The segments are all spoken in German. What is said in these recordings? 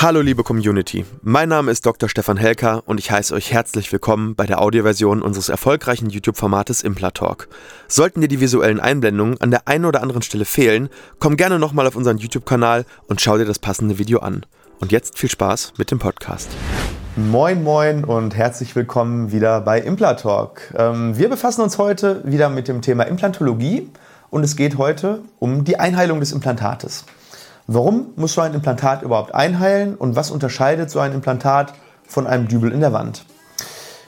Hallo liebe Community, mein Name ist Dr. Stefan Helker und ich heiße euch herzlich willkommen bei der Audioversion unseres erfolgreichen YouTube-Formates Implatalk. Sollten dir die visuellen Einblendungen an der einen oder anderen Stelle fehlen, komm gerne nochmal auf unseren YouTube-Kanal und schau dir das passende Video an. Und jetzt viel Spaß mit dem Podcast. Moin moin und herzlich willkommen wieder bei Implatalk. Ähm, wir befassen uns heute wieder mit dem Thema Implantologie und es geht heute um die Einheilung des Implantates. Warum muss so ein Implantat überhaupt einheilen und was unterscheidet so ein Implantat von einem Dübel in der Wand?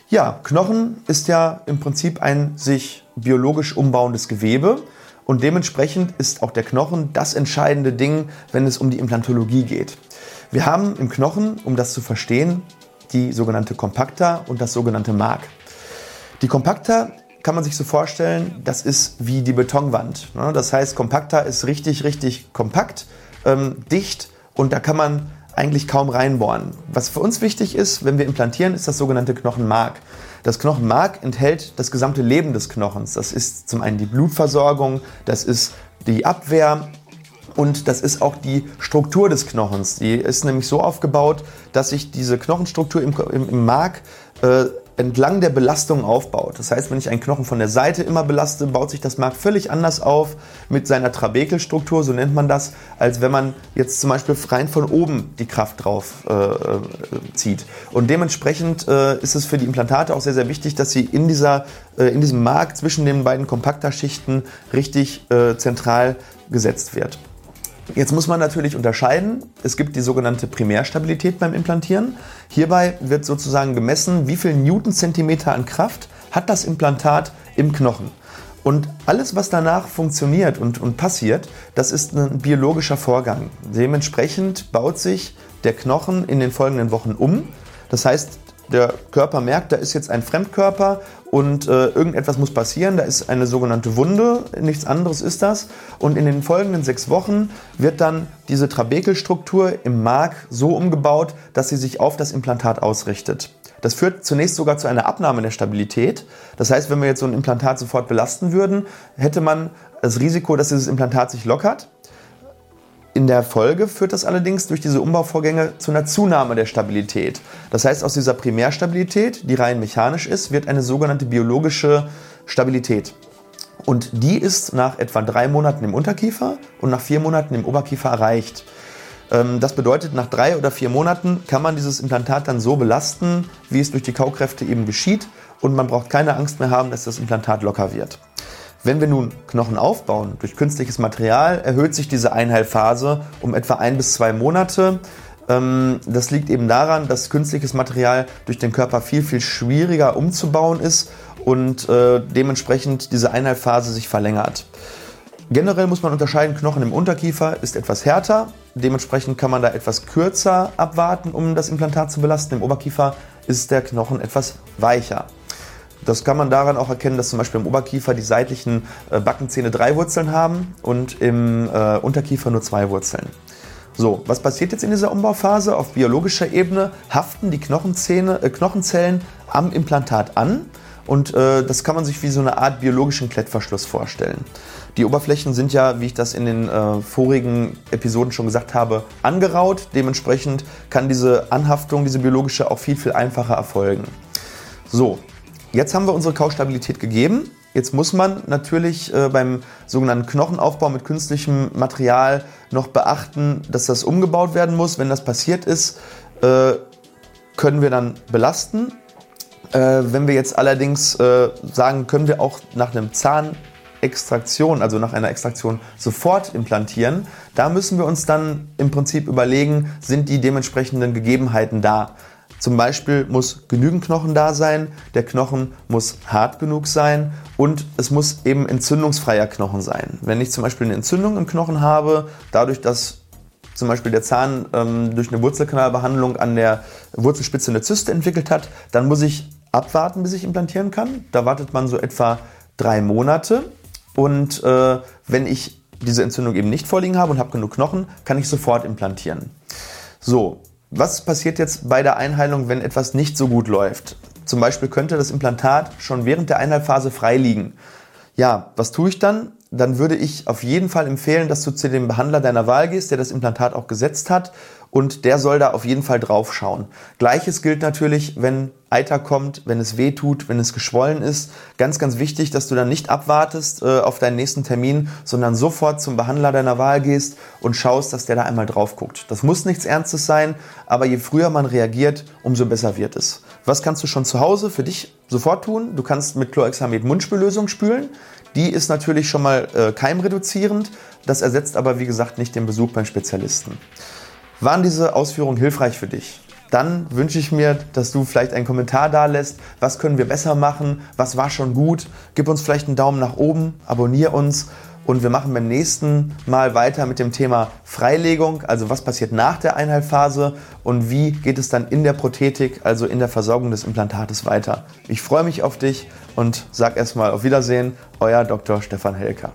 Ja, Knochen ist ja im Prinzip ein sich biologisch umbauendes Gewebe und dementsprechend ist auch der Knochen das entscheidende Ding, wenn es um die Implantologie geht. Wir haben im Knochen, um das zu verstehen, die sogenannte Kompakta und das sogenannte Mark. Die Kompakta kann man sich so vorstellen, das ist wie die Betonwand. Ne? Das heißt, Kompakta ist richtig, richtig kompakt ähm, dicht und da kann man eigentlich kaum reinbohren. Was für uns wichtig ist, wenn wir implantieren, ist das sogenannte Knochenmark. Das Knochenmark enthält das gesamte Leben des Knochens. Das ist zum einen die Blutversorgung, das ist die Abwehr und das ist auch die Struktur des Knochens. Die ist nämlich so aufgebaut, dass sich diese Knochenstruktur im, im, im Mark äh, entlang der Belastung aufbaut. Das heißt, wenn ich einen Knochen von der Seite immer belaste, baut sich das Mark völlig anders auf mit seiner Trabekelstruktur, so nennt man das, als wenn man jetzt zum Beispiel rein von oben die Kraft drauf äh, äh, zieht. Und dementsprechend äh, ist es für die Implantate auch sehr, sehr wichtig, dass sie in, dieser, äh, in diesem Mark zwischen den beiden Kompakterschichten richtig äh, zentral gesetzt wird. Jetzt muss man natürlich unterscheiden. Es gibt die sogenannte Primärstabilität beim Implantieren. Hierbei wird sozusagen gemessen, wie viel Newtonzentimeter an Kraft hat das Implantat im Knochen. Und alles, was danach funktioniert und, und passiert, das ist ein biologischer Vorgang. Dementsprechend baut sich der Knochen in den folgenden Wochen um. Das heißt, der Körper merkt, da ist jetzt ein Fremdkörper und äh, irgendetwas muss passieren, da ist eine sogenannte Wunde, nichts anderes ist das. Und in den folgenden sechs Wochen wird dann diese Trabekelstruktur im Mark so umgebaut, dass sie sich auf das Implantat ausrichtet. Das führt zunächst sogar zu einer Abnahme der Stabilität. Das heißt, wenn wir jetzt so ein Implantat sofort belasten würden, hätte man das Risiko, dass dieses Implantat sich lockert. In der Folge führt das allerdings durch diese Umbauvorgänge zu einer Zunahme der Stabilität. Das heißt, aus dieser Primärstabilität, die rein mechanisch ist, wird eine sogenannte biologische Stabilität. Und die ist nach etwa drei Monaten im Unterkiefer und nach vier Monaten im Oberkiefer erreicht. Ähm, das bedeutet, nach drei oder vier Monaten kann man dieses Implantat dann so belasten, wie es durch die Kaukräfte eben geschieht. Und man braucht keine Angst mehr haben, dass das Implantat locker wird. Wenn wir nun Knochen aufbauen durch künstliches Material, erhöht sich diese Einheilphase um etwa ein bis zwei Monate. Ähm, das liegt eben daran, dass künstliches Material durch den Körper viel, viel schwieriger umzubauen ist und äh, dementsprechend diese Einheilphase sich verlängert. Generell muss man unterscheiden, Knochen im Unterkiefer ist etwas härter, dementsprechend kann man da etwas kürzer abwarten, um das Implantat zu belasten. Im Oberkiefer ist der Knochen etwas weicher. Das kann man daran auch erkennen, dass zum Beispiel im Oberkiefer die seitlichen äh, Backenzähne drei Wurzeln haben und im äh, Unterkiefer nur zwei Wurzeln. So, was passiert jetzt in dieser Umbauphase? Auf biologischer Ebene haften die Knochenzähne, äh, Knochenzellen am Implantat an und äh, das kann man sich wie so eine Art biologischen Klettverschluss vorstellen. Die Oberflächen sind ja, wie ich das in den äh, vorigen Episoden schon gesagt habe, angeraut. Dementsprechend kann diese Anhaftung, diese biologische, auch viel, viel einfacher erfolgen. So, Jetzt haben wir unsere Kaustabilität gegeben. Jetzt muss man natürlich äh, beim sogenannten Knochenaufbau mit künstlichem Material noch beachten, dass das umgebaut werden muss. Wenn das passiert ist, äh, können wir dann belasten. Äh, wenn wir jetzt allerdings äh, sagen, können wir auch nach einem Zahnextraktion, also nach einer Extraktion sofort implantieren, da müssen wir uns dann im Prinzip überlegen, sind die dementsprechenden Gegebenheiten da. Zum Beispiel muss genügend Knochen da sein, der Knochen muss hart genug sein und es muss eben entzündungsfreier Knochen sein. Wenn ich zum Beispiel eine Entzündung im Knochen habe, dadurch, dass zum Beispiel der Zahn ähm, durch eine Wurzelkanalbehandlung an der Wurzelspitze eine Zyste entwickelt hat, dann muss ich abwarten, bis ich implantieren kann. Da wartet man so etwa drei Monate. Und äh, wenn ich diese Entzündung eben nicht vorliegen habe und habe genug Knochen, kann ich sofort implantieren. So, was passiert jetzt bei der Einheilung, wenn etwas nicht so gut läuft? Zum Beispiel könnte das Implantat schon während der Einheilphase frei liegen. Ja, was tue ich dann? Dann würde ich auf jeden Fall empfehlen, dass du zu dem Behandler deiner Wahl gehst, der das Implantat auch gesetzt hat und der soll da auf jeden Fall drauf schauen. Gleiches gilt natürlich, wenn Eiter kommt, wenn es weh tut, wenn es geschwollen ist. Ganz, ganz wichtig, dass du dann nicht abwartest äh, auf deinen nächsten Termin, sondern sofort zum Behandler deiner Wahl gehst und schaust, dass der da einmal drauf guckt. Das muss nichts Ernstes sein, aber je früher man reagiert, umso besser wird es. Was kannst du schon zu Hause für dich sofort tun? Du kannst mit Chlorhexamid Mundspüllösung spülen. Die ist natürlich schon mal äh, keimreduzierend. Das ersetzt aber, wie gesagt, nicht den Besuch beim Spezialisten. Waren diese Ausführungen hilfreich für dich? Dann wünsche ich mir, dass du vielleicht einen Kommentar da lässt. Was können wir besser machen? Was war schon gut? Gib uns vielleicht einen Daumen nach oben, abonniere uns und wir machen beim nächsten Mal weiter mit dem Thema Freilegung, also was passiert nach der Einheilphase und wie geht es dann in der Prothetik, also in der Versorgung des Implantates weiter. Ich freue mich auf dich und sag erstmal auf Wiedersehen, euer Dr. Stefan Helker.